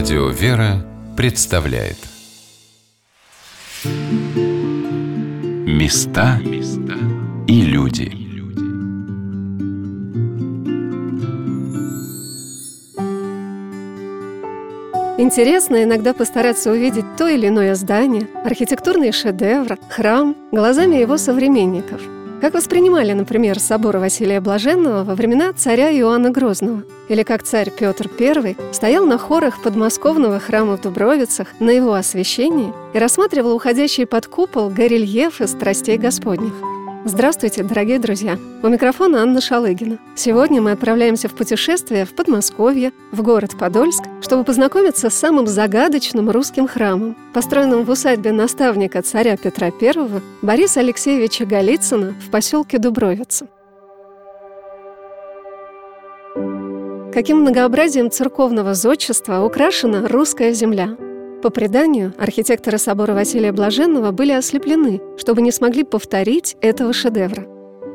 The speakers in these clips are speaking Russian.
Радио «Вера» представляет. Места и люди. Интересно иногда постараться увидеть то или иное здание, архитектурный шедевр, храм глазами его современников – как воспринимали, например, собор Василия Блаженного во времена царя Иоанна Грозного? Или как царь Петр I стоял на хорах подмосковного храма в Дубровицах на его освящении и рассматривал уходящий под купол горельефы страстей Господних? Здравствуйте, дорогие друзья! У микрофона Анна Шалыгина. Сегодня мы отправляемся в путешествие в Подмосковье, в город Подольск, чтобы познакомиться с самым загадочным русским храмом, построенным в усадьбе наставника царя Петра I Бориса Алексеевича Голицына в поселке Дубровица. Каким многообразием церковного зодчества украшена русская земля – по преданию, архитекторы собора Василия Блаженного были ослеплены, чтобы не смогли повторить этого шедевра.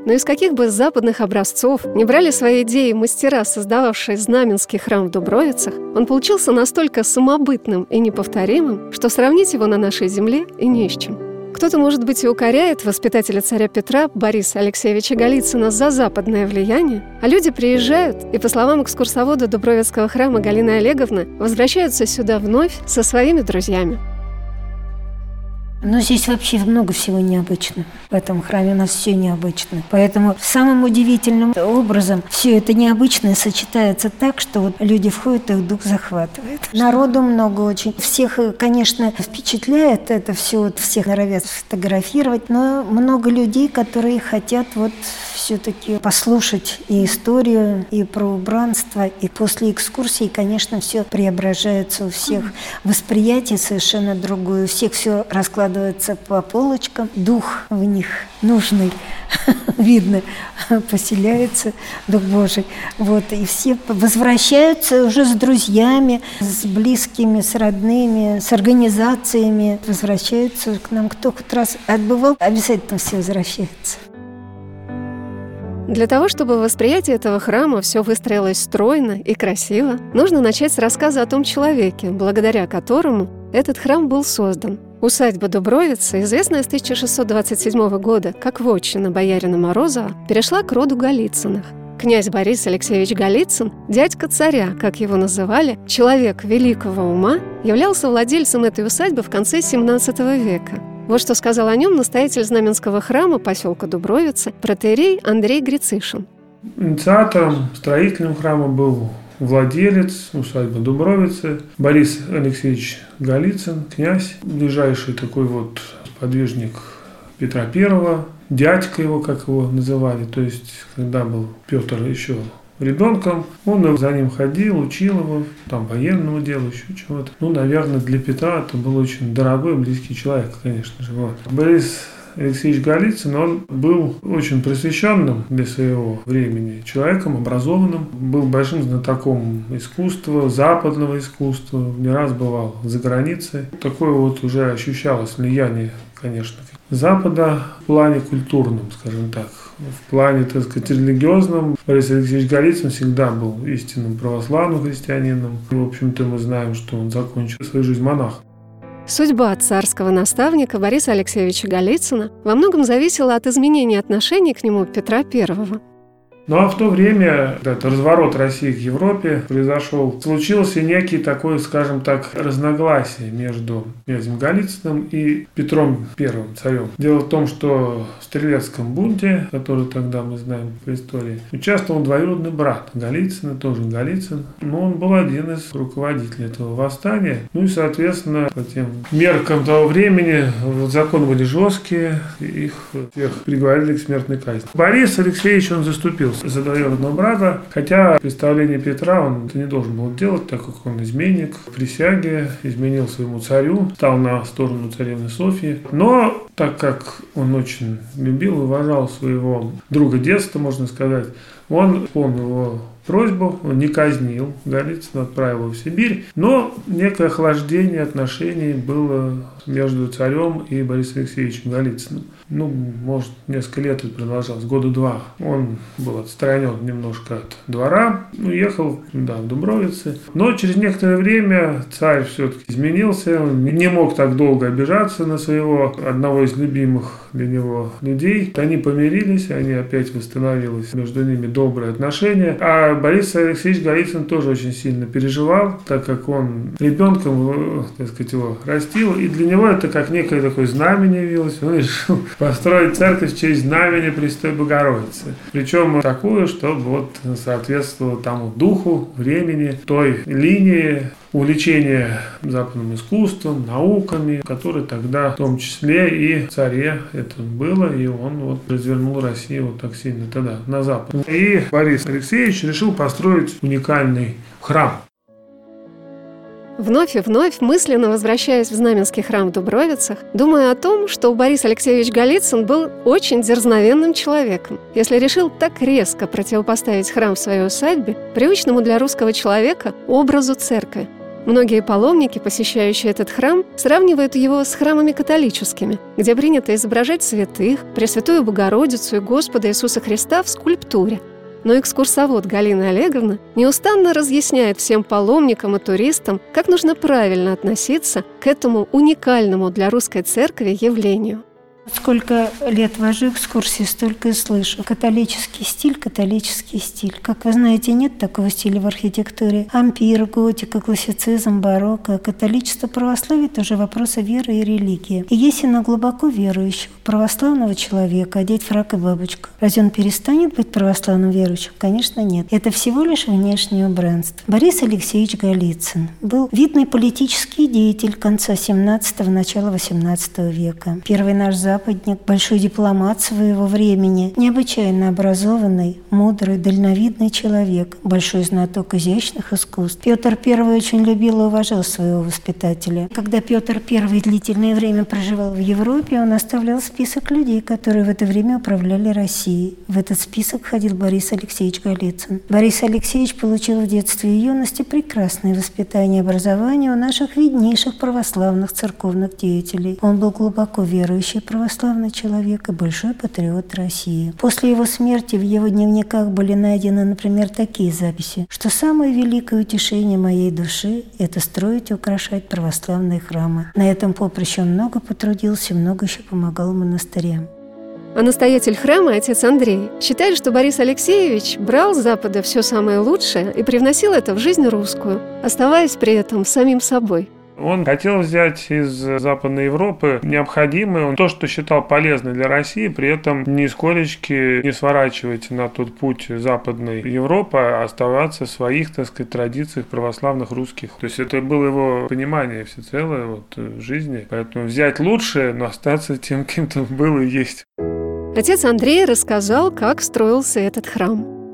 Но из каких бы западных образцов не брали свои идеи мастера, создававшие Знаменский храм в Дубровицах, он получился настолько самобытным и неповторимым, что сравнить его на нашей земле и не с чем. Кто-то, может быть, и укоряет воспитателя царя Петра Бориса Алексеевича Голицына за западное влияние, а люди приезжают и, по словам экскурсовода Дубровицкого храма Галины Олеговны, возвращаются сюда вновь со своими друзьями. Но здесь вообще много всего необычного. В этом храме у нас все необычно. Поэтому самым удивительным образом все это необычное сочетается так, что вот люди входят, их дух захватывает. Народу много очень. Всех, конечно, впечатляет это все, вот всех норовят сфотографировать, но много людей, которые хотят вот все-таки послушать и историю, и про убранство, и после экскурсии, конечно, все преображается у всех. Восприятие совершенно другое, у всех все раскладывается по полочкам, дух в них нужный, видно, поселяется Дух Божий. Вот, и все возвращаются уже с друзьями, с близкими, с родными, с организациями, возвращаются к нам. Кто хоть раз отбывал, обязательно все возвращаются. Для того, чтобы восприятие этого храма все выстроилось стройно и красиво, нужно начать с рассказа о том человеке, благодаря которому этот храм был создан. Усадьба Дубровица, известная с 1627 года как вотчина боярина Морозова, перешла к роду Голицыных. Князь Борис Алексеевич Голицын, дядька царя, как его называли, человек великого ума, являлся владельцем этой усадьбы в конце XVII века. Вот что сказал о нем настоятель Знаменского храма поселка Дубровица, протеерей Андрей Грицишин. Инициатором, строителем храма был владелец усадьбы Дубровицы Борис Алексеевич Голицын, князь, ближайший такой вот подвижник Петра Первого, дядька его, как его называли, то есть когда был Петр еще ребенком. Он за ним ходил, учил его, там, военному делу, еще чего-то. Ну, наверное, для Петра это был очень дорогой, близкий человек, конечно же. Вот. Борис Алексеевич Голицын, он был очень просвещенным для своего времени человеком, образованным, был большим знатоком искусства, западного искусства, не раз бывал за границей. Такое вот уже ощущалось влияние, конечно, Запада в плане культурном, скажем так. В плане, так сказать, религиозном Борис Алексеевич Голицын всегда был истинным православным христианином. В общем-то, мы знаем, что он закончил свою жизнь монахом. Судьба царского наставника Бориса Алексеевича Голицына во многом зависела от изменения отношений к нему Петра I. Ну а в то время этот разворот России к Европе произошел. Случился некий такой, скажем так, разногласие между князем Голицыным и Петром Первым царем. Дело в том, что в Стрелецком бунте, который тогда мы знаем по истории, участвовал двоюродный брат Голицына, тоже Голицын, но он был один из руководителей этого восстания. Ну и, соответственно, по тем меркам того времени законы были жесткие, их всех приговорили к смертной казни. Борис Алексеевич, он заступил за двоюродного брата, хотя представление Петра он это не должен был делать, так как он изменник, присяге, изменил своему царю, стал на сторону царевны Софии. Но так как он очень любил и уважал своего друга детства, можно сказать, он помнил его просьбу, он не казнил Голицына, отправил его в Сибирь, но некое охлаждение отношений было между царем и Борисом Алексеевичем Голицыным. Ну, может, несколько лет это продолжалось, года два. Он был отстранен немножко от двора, уехал да, в Дубровицы. Но через некоторое время царь все-таки изменился, он не мог так долго обижаться на своего одного из любимых для него людей. Они помирились, они опять восстановились между ними добрые отношения. А Борис Алексеевич Голицын тоже очень сильно переживал, так как он ребенком, э, так сказать, его растил, и для него это как некое такое знамение явилось. Он решил построить церковь в честь знамени Престой Богородицы. Причем такую, чтобы вот соответствовало тому духу, времени, той линии, увлечения западным искусством, науками, которые тогда в том числе и царе это было, и он вот развернул Россию вот так сильно тогда на запад. И Борис Алексеевич решил построить уникальный храм. Вновь и вновь, мысленно возвращаясь в Знаменский храм в Дубровицах, думаю о том, что Борис Алексеевич Голицын был очень дерзновенным человеком, если решил так резко противопоставить храм в своей усадьбе привычному для русского человека образу церкви. Многие паломники, посещающие этот храм, сравнивают его с храмами католическими, где принято изображать святых, Пресвятую Богородицу и Господа Иисуса Христа в скульптуре – но экскурсовод Галина Олеговна неустанно разъясняет всем паломникам и туристам, как нужно правильно относиться к этому уникальному для русской церкви явлению – Сколько лет вожу экскурсии, столько и слышу. Католический стиль, католический стиль. Как вы знаете, нет такого стиля в архитектуре. Ампир, готика, классицизм, барокко. Католичество, православие – тоже вопросы веры и религии. И если на глубоко верующего, православного человека одеть фрак и бабочку, разве он перестанет быть православным верующим? Конечно, нет. Это всего лишь внешнее убранство. Борис Алексеевич Голицын был видный политический деятель конца 17-го, начала 18 века. Первый наш запад западник, большой дипломат своего времени, необычайно образованный, мудрый, дальновидный человек, большой знаток изящных искусств. Петр I очень любил и уважал своего воспитателя. Когда Петр I длительное время проживал в Европе, он оставлял список людей, которые в это время управляли Россией. В этот список входил Борис Алексеевич Голицын. Борис Алексеевич получил в детстве и юности прекрасное воспитание и образование у наших виднейших православных церковных деятелей. Он был глубоко верующий православный православный человек и большой патриот России. После его смерти в его дневниках были найдены, например, такие записи, что самое великое утешение моей души – это строить и украшать православные храмы. На этом поприще он много потрудился, много еще помогал монастырям. А настоятель храма, отец Андрей, считает, что Борис Алексеевич брал с Запада все самое лучшее и привносил это в жизнь русскую, оставаясь при этом самим собой. Он хотел взять из Западной Европы необходимое, то, что считал полезным для России, при этом нисколечки не сворачивать на тот путь Западной Европы, а оставаться в своих, так сказать, традициях православных русских. То есть это было его понимание всецелое вот, в жизни. Поэтому взять лучшее, но остаться тем, кем то был и есть. Отец Андрей рассказал, как строился этот храм.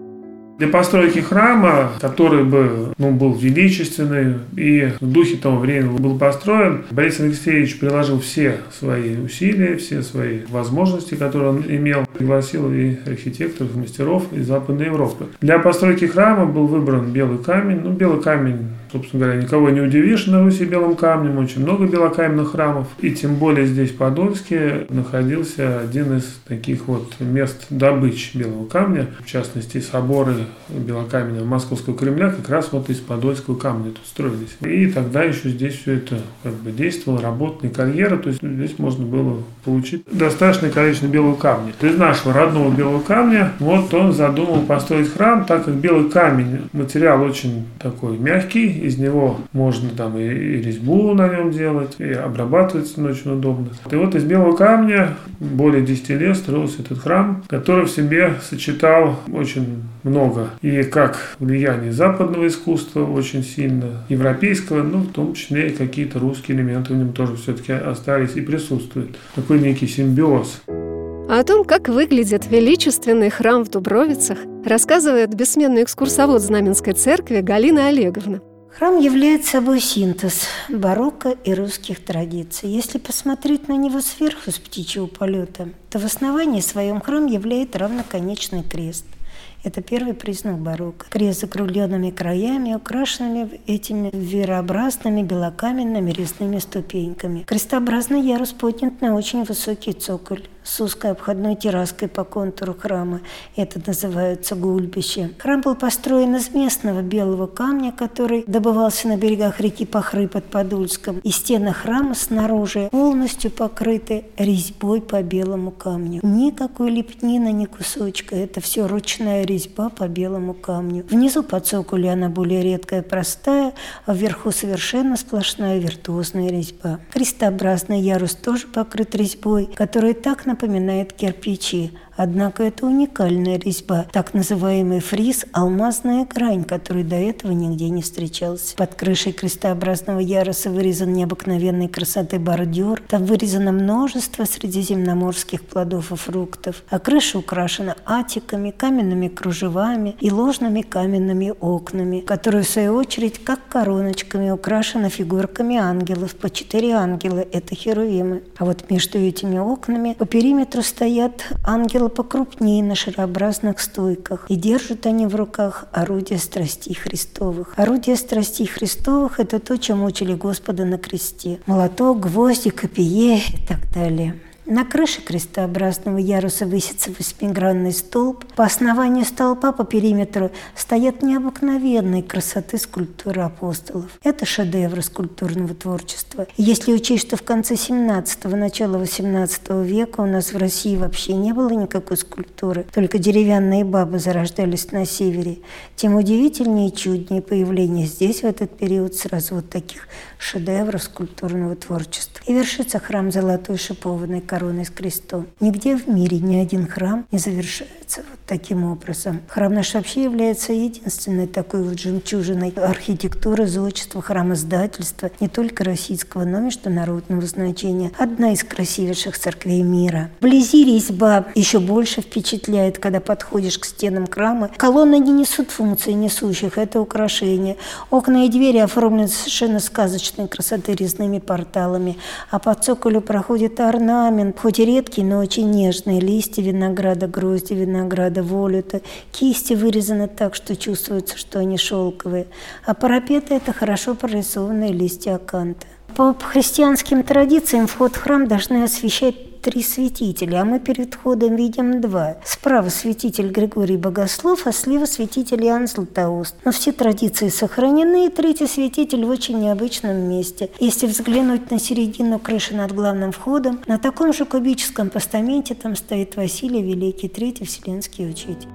Для постройки храма, который бы ну, был величественный и в духе того времени был построен, Борис Алексеевич приложил все свои усилия, все свои возможности, которые он имел, пригласил и архитекторов, и мастеров из Западной Европы. Для постройки храма был выбран белый камень. Ну, белый камень собственно говоря, никого не удивишь на Руси белым камнем, очень много белокаменных храмов. И тем более здесь, в Подольске, находился один из таких вот мест добычи белого камня, в частности, соборы белокаменного Московского Кремля как раз вот из подольского камня тут строились. И тогда еще здесь все это как бы действовало, работная карьера, то есть здесь можно было получить достаточное количество белого камня. Из нашего родного белого камня вот он задумал построить храм, так как белый камень, материал очень такой мягкий, из него можно там и, резьбу на нем делать, и обрабатывать очень удобно. И вот из белого камня более 10 лет строился этот храм, который в себе сочетал очень много. И как влияние западного искусства очень сильно, европейского, ну, в том числе и какие-то русские элементы в нем тоже все-таки остались и присутствуют. Такой некий симбиоз. А о том, как выглядит величественный храм в Дубровицах, рассказывает бессменный экскурсовод Знаменской церкви Галина Олеговна. Храм является собой синтез барокко и русских традиций. Если посмотреть на него сверху с птичьего полета, то в основании своем храм являет равноконечный крест – это первый признак барокко. Крест с закругленными краями, украшенными этими верообразными белокаменными резными ступеньками. Крестообразный ярус поднят на очень высокий цоколь с узкой обходной терраской по контуру храма. Это называется гульбище. Храм был построен из местного белого камня, который добывался на берегах реки Пахры под Подольском. И стены храма снаружи полностью покрыты резьбой по белому камню. Никакой лепнина, ни кусочка. Это все ручная резьба по белому камню. Внизу по цоколю она более редкая, простая, а вверху совершенно сплошная виртуозная резьба. Крестообразный ярус тоже покрыт резьбой, которая так напоминает кирпичи, Однако это уникальная резьба, так называемый фриз «алмазная грань», который до этого нигде не встречался. Под крышей крестообразного яруса вырезан необыкновенной красоты бордюр. Там вырезано множество средиземноморских плодов и фруктов. А крыша украшена атиками, каменными кружевами и ложными каменными окнами, которые, в свою очередь, как короночками украшены фигурками ангелов. По четыре ангела – это херувимы. А вот между этими окнами по периметру стоят ангелы покрупнее на шарообразных стойках, и держат они в руках орудия страстей Христовых. Орудия страстей Христовых – это то, чем учили Господа на кресте. Молоток, гвозди, копье и так далее. На крыше крестообразного яруса высится восьмигранный столб. По основанию столпа по периметру стоят необыкновенные красоты скульптуры апостолов. Это шедевры скульптурного творчества. Если учесть, что в конце 17-го, начала 18 века у нас в России вообще не было никакой скульптуры, только деревянные бабы зарождались на севере, тем удивительнее и чуднее появление здесь в этот период сразу вот таких шедевров скульптурного творчества. И вершится храм Золотой Шипованной короной с крестом. Нигде в мире ни один храм не завершается вот таким образом. Храм наш вообще является единственной такой вот жемчужиной архитектуры, зодчества, храмоздательства не только российского, но и международного значения. Одна из красивейших церквей мира. Вблизи резьба еще больше впечатляет, когда подходишь к стенам храма. Колонны не несут функции несущих, это украшения. Окна и двери оформлены совершенно сказочной красоты резными порталами, а по цоколю проходит орнамент, орнамент, хоть и редкий, но очень нежный. Листья винограда, грозди винограда, волюта. Кисти вырезаны так, что чувствуется, что они шелковые. А парапеты – это хорошо прорисованные листья аканта. По христианским традициям вход в храм должны освещать три святителя, а мы перед входом видим два. Справа святитель Григорий Богослов, а слева святитель Иоанн Златоуст. Но все традиции сохранены, и третий святитель в очень необычном месте. Если взглянуть на середину крыши над главным входом, на таком же кубическом постаменте там стоит Василий Великий, третий вселенский учитель.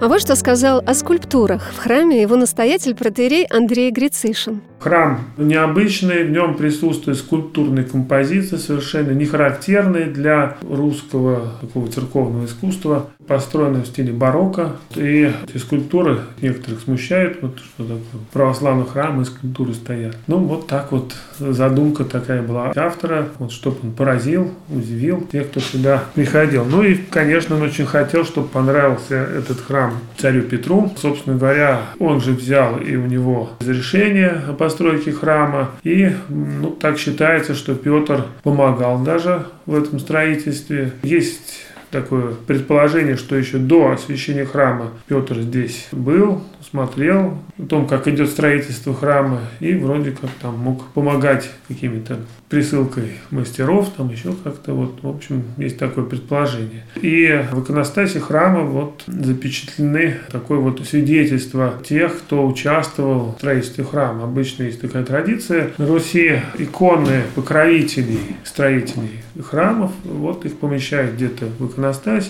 А вот что сказал о скульптурах в храме его настоятель протеерей Андрей Грицишин. Храм необычный, в нем присутствует скульптурные композиции, совершенно не характерные для русского такого церковного искусства, построенные в стиле барокко. И эти скульптуры некоторых смущают, вот что такое православный храм и скульптуры стоят. Ну, вот так вот задумка такая была автора, вот чтобы он поразил, удивил тех, кто сюда приходил. Ну и, конечно, он очень хотел, чтобы понравился этот храм царю Петру. Собственно говоря, он же взял и у него разрешение по постройки храма. И ну, так считается, что Петр помогал даже в этом строительстве. Есть такое предположение, что еще до освящения храма Петр здесь был, смотрел о том, как идет строительство храма, и вроде как там мог помогать какими-то присылкой мастеров, там еще как-то вот, в общем, есть такое предположение. И в иконостасе храма вот запечатлены такое вот свидетельство тех, кто участвовал в строительстве храма. Обычно есть такая традиция на Руси иконы покровителей, строителей храмов, вот их помещают где-то в иконостасе,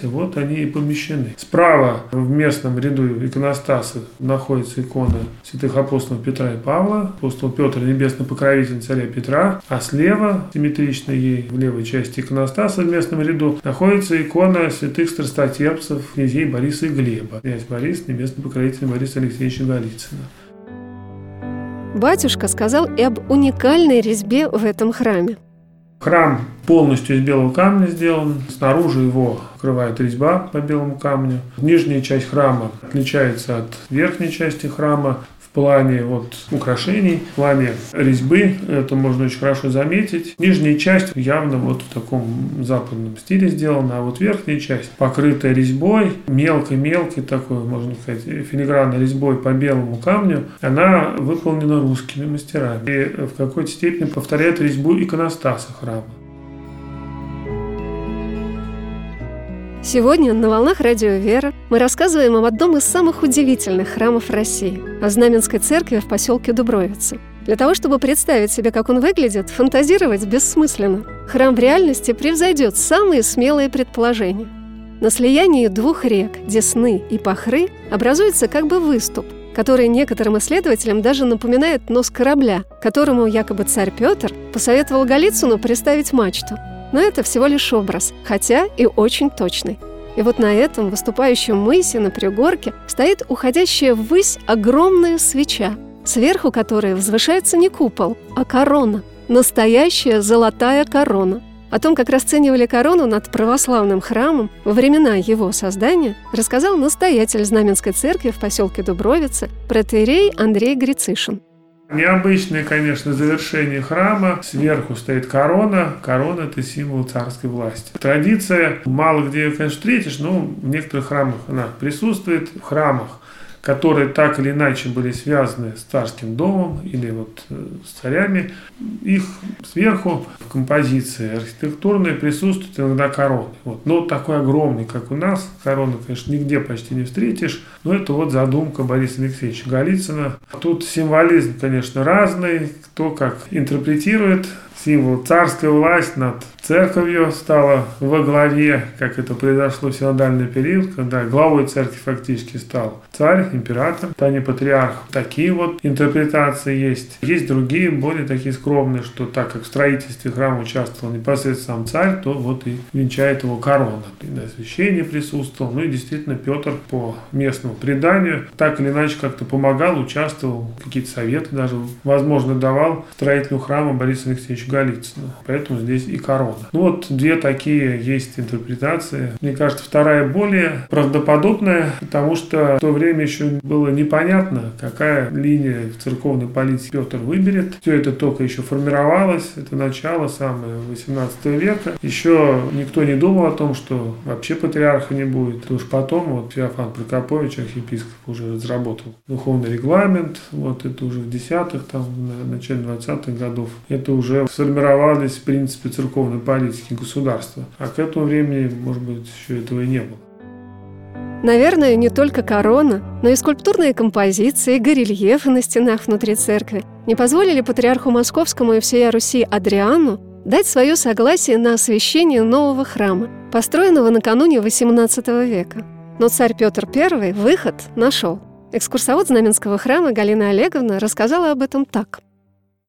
вот они и помещены. Справа в местном ряду иконостаса находится икона святых апостолов Петра и Павла, апостол Петр, небесный покровитель царя Петра, а слева, симметрично ей, в левой части иконостаса в местном ряду, находится икона святых страстотерпцев, князей Бориса и Глеба. Князь Борис, небесный покровитель Бориса Алексеевича Голицына. Батюшка сказал и об уникальной резьбе в этом храме. Храм полностью из белого камня сделан. Снаружи его покрывает резьба по белому камню. Нижняя часть храма отличается от верхней части храма плане вот украшений, в плане резьбы. Это можно очень хорошо заметить. Нижняя часть явно вот в таком западном стиле сделана, а вот верхняя часть покрытая резьбой, мелкой-мелкой такой, можно сказать, филигранной резьбой по белому камню, она выполнена русскими мастерами и в какой-то степени повторяет резьбу иконостаса храма. Сегодня на «Волнах Радио Вера» мы рассказываем об одном из самых удивительных храмов России – о Знаменской церкви в поселке Дубровица. Для того, чтобы представить себе, как он выглядит, фантазировать бессмысленно. Храм в реальности превзойдет самые смелые предположения. На слиянии двух рек – Десны и Пахры – образуется как бы выступ, который некоторым исследователям даже напоминает нос корабля, которому якобы царь Петр посоветовал Голицыну приставить мачту – но это всего лишь образ, хотя и очень точный. И вот на этом выступающем мысе на пригорке стоит уходящая ввысь огромная свеча, сверху которой возвышается не купол, а корона. Настоящая золотая корона. О том, как расценивали корону над православным храмом во времена его создания, рассказал настоятель Знаменской церкви в поселке Дубровица протеерей Андрей Грицишин. Необычное, конечно, завершение храма. Сверху стоит корона. Корона – это символ царской власти. Традиция, мало где ее, конечно, встретишь, но в некоторых храмах она присутствует. В храмах которые так или иначе были связаны с царским домом или вот э, с царями, их сверху в композиции архитектурной присутствует иногда короны. Вот. Но такой огромный, как у нас, короны, конечно, нигде почти не встретишь, но это вот задумка Бориса Алексеевича Голицына. Тут символизм, конечно, разный, кто как интерпретирует символ царская власть над церковью стала во главе, как это произошло в синодальный период, когда главой церкви фактически стал царь, император, а не патриарх. Такие вот интерпретации есть. Есть другие, более такие скромные, что так как в строительстве храма участвовал непосредственно сам царь, то вот и венчает его корона. И на освящении присутствовал. Ну и действительно Петр по местному преданию так или иначе как-то помогал, участвовал, какие-то советы даже, возможно, давал строителю храма Борису Алексеевичу Голицыну. Поэтому здесь и корона. Ну вот две такие есть интерпретации. Мне кажется, вторая более правдоподобная, потому что в то время еще было непонятно, какая линия в церковной политике Петр выберет. Все это только еще формировалось, это начало самое 18 века. Еще никто не думал о том, что вообще патриарха не будет. Это уж потом вот Феофан Прокопович, архиепископ, уже разработал духовный регламент. Вот это уже в десятых, там, в начале 20-х годов. Это уже сформировались принципе церковной политики государства. А к этому времени, может быть, еще этого и не было. Наверное, не только корона, но и скульптурные композиции, и горельефы на стенах внутри церкви не позволили патриарху Московскому и всей Руси Адриану дать свое согласие на освящение нового храма, построенного накануне XVIII века. Но царь Петр I выход нашел. Экскурсовод Знаменского храма Галина Олеговна рассказала об этом так –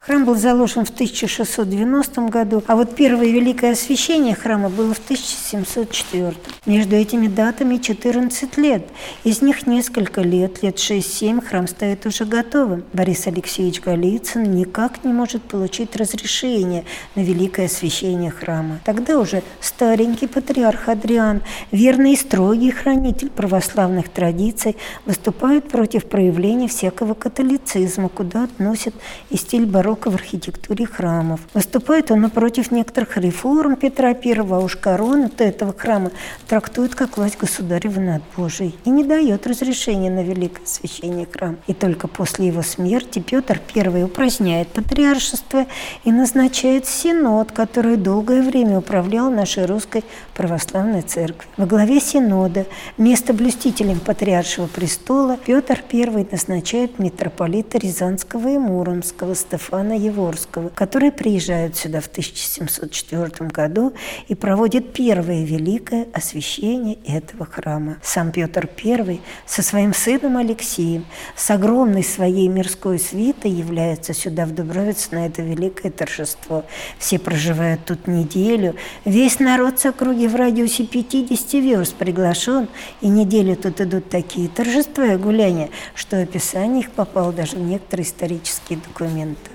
Храм был заложен в 1690 году, а вот первое великое освящение храма было в 1704. Между этими датами 14 лет. Из них несколько лет, лет 6-7, храм стоит уже готовым. Борис Алексеевич Голицын никак не может получить разрешение на великое освящение храма. Тогда уже старенький патриарх Адриан, верный и строгий хранитель православных традиций, выступает против проявления всякого католицизма, куда относят и стиль барокко барокко в архитектуре храмов. Выступает он напротив некоторых реформ Петра I, а уж корону-то этого храма трактует как власть государева над Божией и не дает разрешения на великое освящение храма. И только после его смерти Петр I упраздняет патриаршество и назначает синод, который долгое время управлял нашей русской православной церковью. Во главе синода место блюстителем патриаршего престола Петр I назначает митрополита Рязанского и Муромского Стефана Ивана Еворского, который приезжает сюда в 1704 году и проводит первое великое освящение этого храма. Сам Петр I со своим сыном Алексеем с огромной своей мирской свитой является сюда в Дубровец на это великое торжество. Все проживают тут неделю. Весь народ с округи в радиусе 50 верст приглашен, и неделю тут идут такие торжества и гуляния, что описание их попало даже в некоторые исторические документы.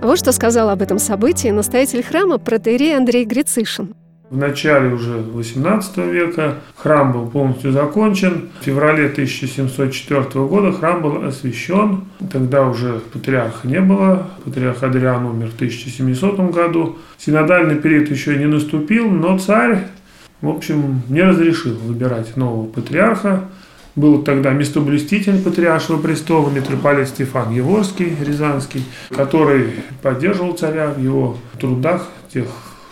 Вот что сказал об этом событии настоятель храма протеерей Андрей Грицишин. В начале уже 18 века храм был полностью закончен. В феврале 1704 года храм был освящен. Тогда уже патриарха не было. Патриарх Адриан умер в 1700 году. Синодальный период еще не наступил, но царь, в общем, не разрешил выбирать нового патриарха. Был тогда местоблюститель патриаршего престола, митрополит Стефан Еворский, Рязанский, который поддерживал царя в его трудах, тех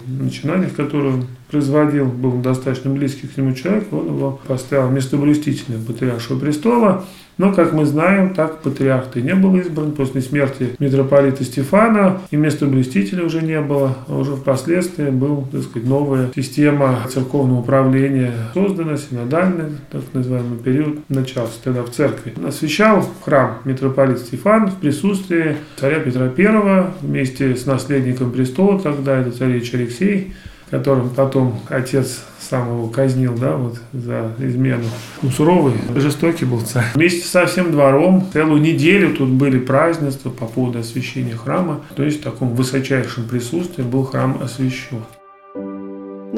начинаниях, которые он производил, был достаточно близкий к нему человек, он его поставил местоблюстителем патриаршего престола. Но, как мы знаем, так патриарх и не был избран. После смерти митрополита Стефана и места блюстителя уже не было. А уже впоследствии была, так сказать, новая система церковного управления создана, синодальный, так называемый период начался тогда в церкви. Освящал храм митрополит Стефан в присутствии царя Петра I вместе с наследником престола, тогда это царевич Алексей, которым потом отец сам его казнил, да, вот за измену. Ну, суровый, жестокий был царь. Вместе со всем двором целую неделю тут были празднества по поводу освящения храма. То есть в таком высочайшем присутствии был храм освящен.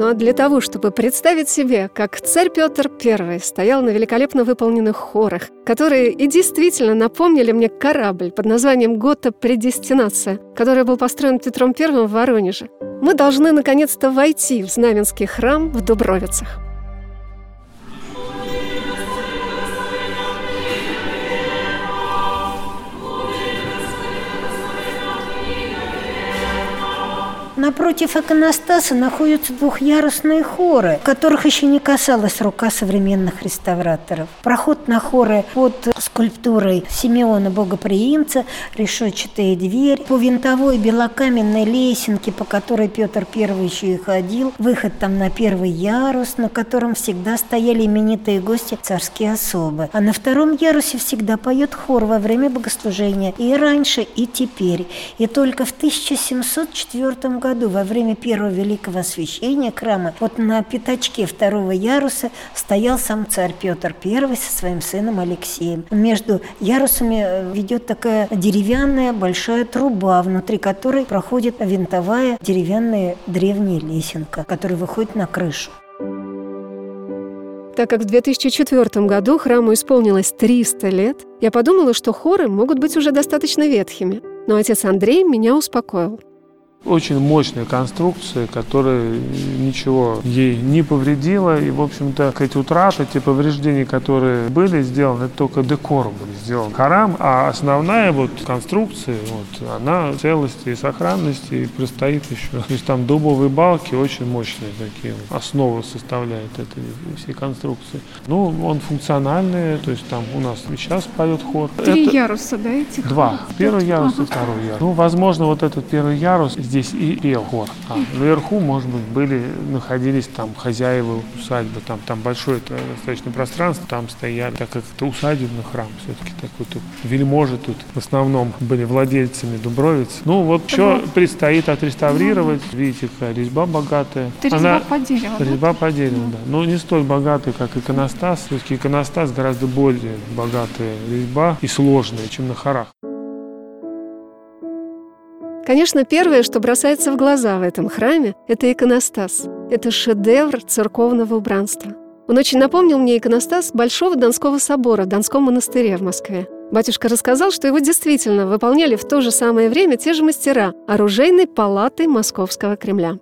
А для того, чтобы представить себе, как царь Петр I стоял на великолепно выполненных хорах, которые и действительно напомнили мне корабль под названием «Гота Предестинация», который был построен Петром I в Воронеже, мы должны наконец-то войти в Знаменский храм в Дубровицах. Напротив иконостаса находятся двухъярусные хоры, которых еще не касалась рука современных реставраторов. Проход на хоры под скульптурой Симеона Богоприимца, решетчатая дверь, по винтовой белокаменной лесенке, по которой Петр I еще и ходил, выход там на первый ярус, на котором всегда стояли именитые гости царские особы. А на втором ярусе всегда поет хор во время богослужения и раньше, и теперь. И только в 1704 году году во время первого великого освящения храма вот на пятачке второго яруса стоял сам царь Петр I со своим сыном Алексеем. Между ярусами э, ведет такая деревянная большая труба, внутри которой проходит винтовая деревянная древняя лесенка, которая выходит на крышу. Так как в 2004 году храму исполнилось 300 лет, я подумала, что хоры могут быть уже достаточно ветхими. Но отец Андрей меня успокоил. Очень мощная конструкция, которая ничего ей не повредила. И, в общем-то, эти утраты, те повреждения, которые были сделаны, это только декором были сделаны. Харам, а основная вот конструкция, вот, она целости и сохранности и простоит еще. То есть там дубовые балки очень мощные такие, основу составляют этой всей конструкции. Ну, он функциональный, то есть там у нас сейчас поет хор. Три это... яруса, да, этих? Два. Первый ярус ага. и второй ярус. Ну, возможно, вот этот первый ярус здесь и пел хор. А наверху, может быть, были, находились там хозяева усадьбы, там, там большое достаточно пространство, там стояли, так как это усадебный храм, все-таки такой тут вельможи тут в основном были владельцами Дубровиц. Ну вот что предстоит отреставрировать, видите, какая резьба богатая. Это резьба Она, по дереву. Резьба по дереву, да. Но не столь богатая, как иконостас. Все-таки иконостас гораздо более богатая резьба и сложная, чем на хорах. Конечно, первое, что бросается в глаза в этом храме, это иконостас. Это шедевр церковного убранства. Он очень напомнил мне иконостас Большого Донского собора в Донском монастыре в Москве. Батюшка рассказал, что его действительно выполняли в то же самое время те же мастера оружейной палаты Московского Кремля.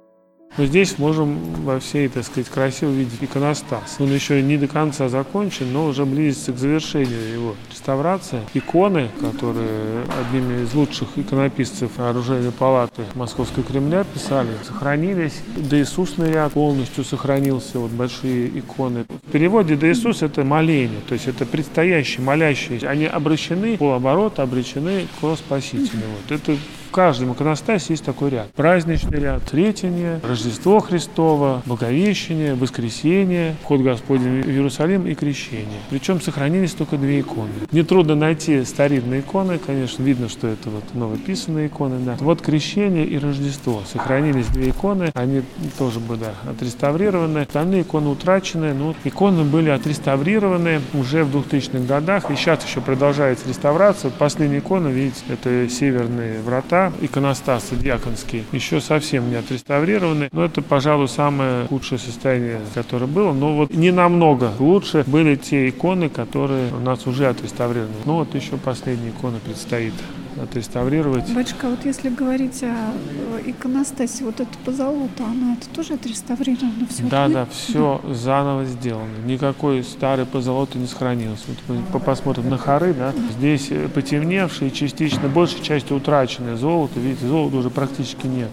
Но здесь можем во всей, так сказать, красе увидеть иконостас. Он еще не до конца закончен, но уже близится к завершению его реставрация. Иконы, которые одними из лучших иконописцев оружейной палаты Московского Кремля писали, сохранились. Да Иисусный ряд полностью сохранился, вот большие иконы. В переводе Да Иисус это моление, то есть это предстоящие, молящие. Они обращены, полоборота обречены к Спасителю. Вот. Это в каждом иконостасе есть такой ряд. Праздничный ряд, Третьение, Рождество Христово, Боговещение, Воскресение, Вход Господень в Иерусалим и Крещение. Причем сохранились только две иконы. Нетрудно найти старинные иконы, конечно, видно, что это вот новописанные иконы, да. Вот Крещение и Рождество. Сохранились две иконы, они тоже были да, отреставрированы. Остальные иконы утрачены, но иконы были отреставрированы уже в 2000-х годах, и сейчас еще продолжается реставрация. Последняя икона, видите, это северные врата, корпуса, иконостасы диаконские, еще совсем не отреставрированы. Но это, пожалуй, самое худшее состояние, которое было. Но вот не намного лучше были те иконы, которые у нас уже отреставрированы. Ну вот еще последняя икона предстоит отреставрировать. Батюшка, вот если говорить о иконостасе, вот это позолота, она это тоже отреставрировано все? Да, да, все да. заново сделано. Никакой старой позолоты не сохранилось. Вот мы посмотрим на хоры, да, здесь потемневшие, частично, большей частью утраченное золото. Видите, золота уже практически нет.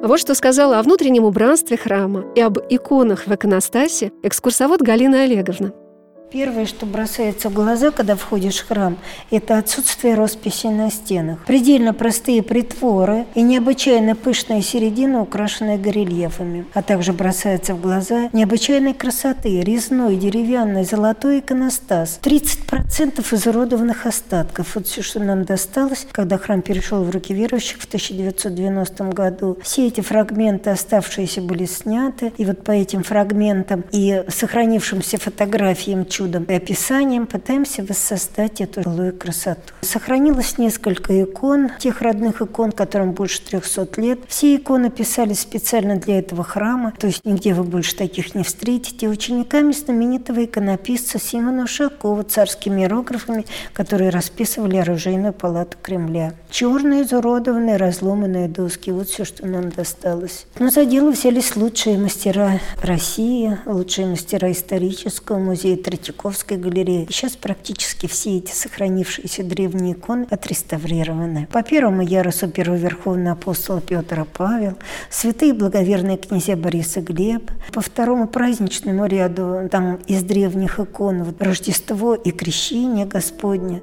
Вот что сказала о внутреннем убранстве храма и об иконах в иконостасе экскурсовод Галина Олеговна. Первое, что бросается в глаза, когда входишь в храм, это отсутствие росписи на стенах. Предельно простые притворы и необычайно пышная середина, украшенная горельефами. А также бросается в глаза необычайной красоты, резной, деревянный, золотой иконостас. 30% изуродованных остатков. Вот все, что нам досталось, когда храм перешел в руки верующих в 1990 году. Все эти фрагменты, оставшиеся, были сняты. И вот по этим фрагментам и сохранившимся фотографиям чудом и описанием пытаемся воссоздать эту былую красоту. Сохранилось несколько икон, тех родных икон, которым больше 300 лет. Все иконы писались специально для этого храма, то есть нигде вы больше таких не встретите. Учениками знаменитого иконописца Симона Ушакова, царскими иерографами, которые расписывали оружейную палату Кремля. Черные, изуродованные, разломанные доски. Вот все, что нам досталось. Но за дело взялись лучшие мастера России, лучшие мастера исторического музея Третьяковской галереи. Сейчас практически все эти сохранившиеся древние иконы отреставрированы. По первому ярусу первый верховный апостол Петр Павел, святые благоверные князья Борис и Глеб. По второму праздничному ряду там из древних икон вот, Рождество и Крещение Господне.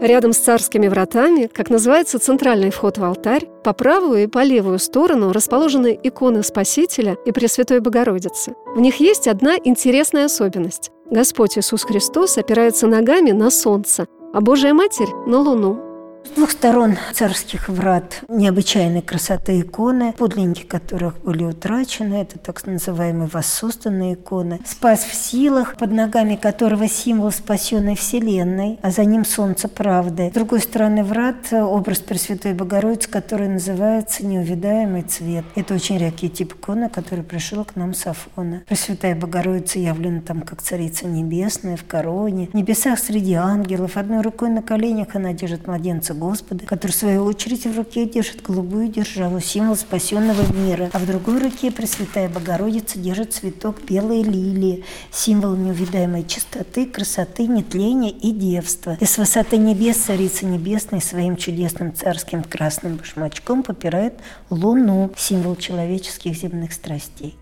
Рядом с царскими вратами, как называется центральный вход в алтарь, по правую и по левую сторону расположены иконы Спасителя и Пресвятой Богородицы. В них есть одна интересная особенность. Господь Иисус Христос опирается ногами на солнце, а Божья Матерь – на луну. С двух сторон царских врат необычайной красоты иконы, подлинники которых были утрачены. Это так называемые воссозданные иконы. Спас в силах, под ногами которого символ спасенной вселенной, а за ним солнце правды. С другой стороны врат образ Пресвятой Богородицы, который называется «Неувидаемый цвет». Это очень редкий тип иконы, который пришел к нам с Афона. Пресвятая Богородица явлена там как Царица Небесная в короне. В небесах среди ангелов. Одной рукой на коленях она держит младенца Господа, который в свою очередь в руке держит голубую державу, символ спасенного мира, а в другой руке Пресвятая Богородица держит цветок белой лилии, символ неувидаемой чистоты, красоты, нетления и девства. И с высоты небес Царица Небесной своим чудесным царским красным башмачком попирает луну, символ человеческих земных страстей.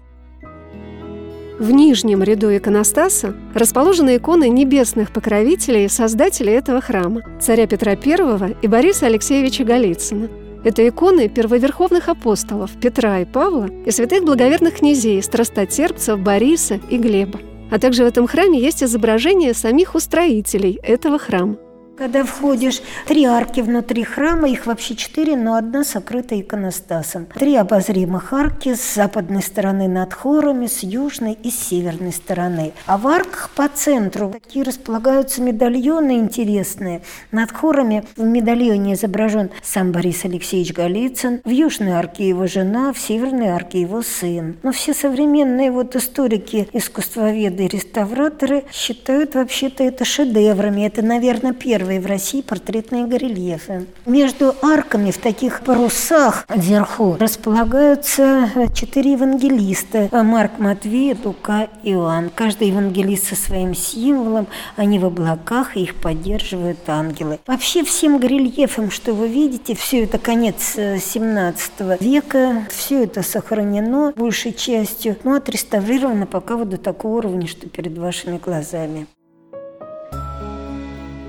В нижнем ряду иконостаса расположены иконы небесных покровителей и создателей этого храма – царя Петра I и Бориса Алексеевича Голицына. Это иконы первоверховных апостолов Петра и Павла и святых благоверных князей, страстотерпцев Бориса и Глеба. А также в этом храме есть изображение самих устроителей этого храма. Когда входишь, три арки внутри храма, их вообще четыре, но одна сокрыта иконостасом. Три обозримых арки с западной стороны над хорами, с южной и с северной стороны. А в арках по центру такие располагаются медальоны интересные. Над хорами в медальоне изображен сам Борис Алексеевич Голицын, в южной арке его жена, в северной арке его сын. Но все современные вот историки, искусствоведы и реставраторы считают вообще-то это шедеврами. Это, наверное, первый первые в России портретные горельефы. Между арками в таких парусах вверху располагаются четыре евангелиста. Марк, Матвей, Лука, Иоанн. Каждый евангелист со своим символом. Они в облаках, и их поддерживают ангелы. Вообще всем горельефам, что вы видите, все это конец 17 э, века, все это сохранено большей частью, но отреставрировано пока вот до такого уровня, что перед вашими глазами.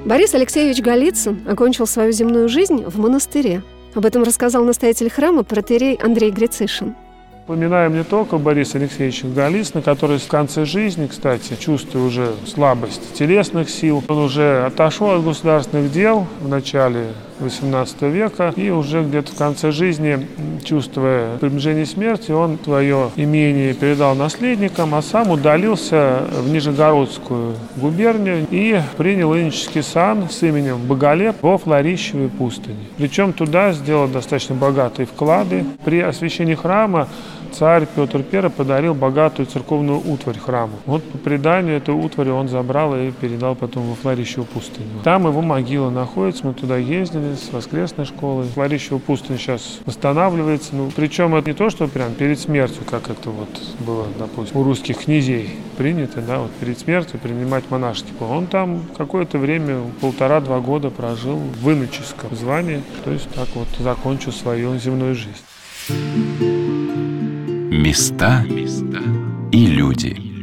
Борис Алексеевич Голицын окончил свою земную жизнь в монастыре. Об этом рассказал настоятель храма протерей Андрей Грицишин. Вспоминаем не только Бориса Алексеевича Голицына, который в конце жизни, кстати, чувствуя уже слабость телесных сил, он уже отошел от государственных дел в начале XVIII века. И уже где-то в конце жизни, чувствуя приближение смерти, он свое имение передал наследникам, а сам удалился в Нижегородскую губернию и принял инический сан с именем Боголеп во Флорищевой пустыне. Причем туда сделал достаточно богатые вклады. При освящении храма царь Петр I подарил богатую церковную утварь храму. Вот по преданию эту утварь он забрал и передал потом во Флорищеву пустыню. Там его могила находится, мы туда ездили с воскресной школы. Флорищева пустыня сейчас восстанавливается, ну, причем это не то, что прям перед смертью, как это вот было, допустим, у русских князей принято, да, вот перед смертью принимать монашеский Он там какое-то время, полтора-два года прожил в иноческом звании, то есть так вот закончил свою земную жизнь. Места и люди.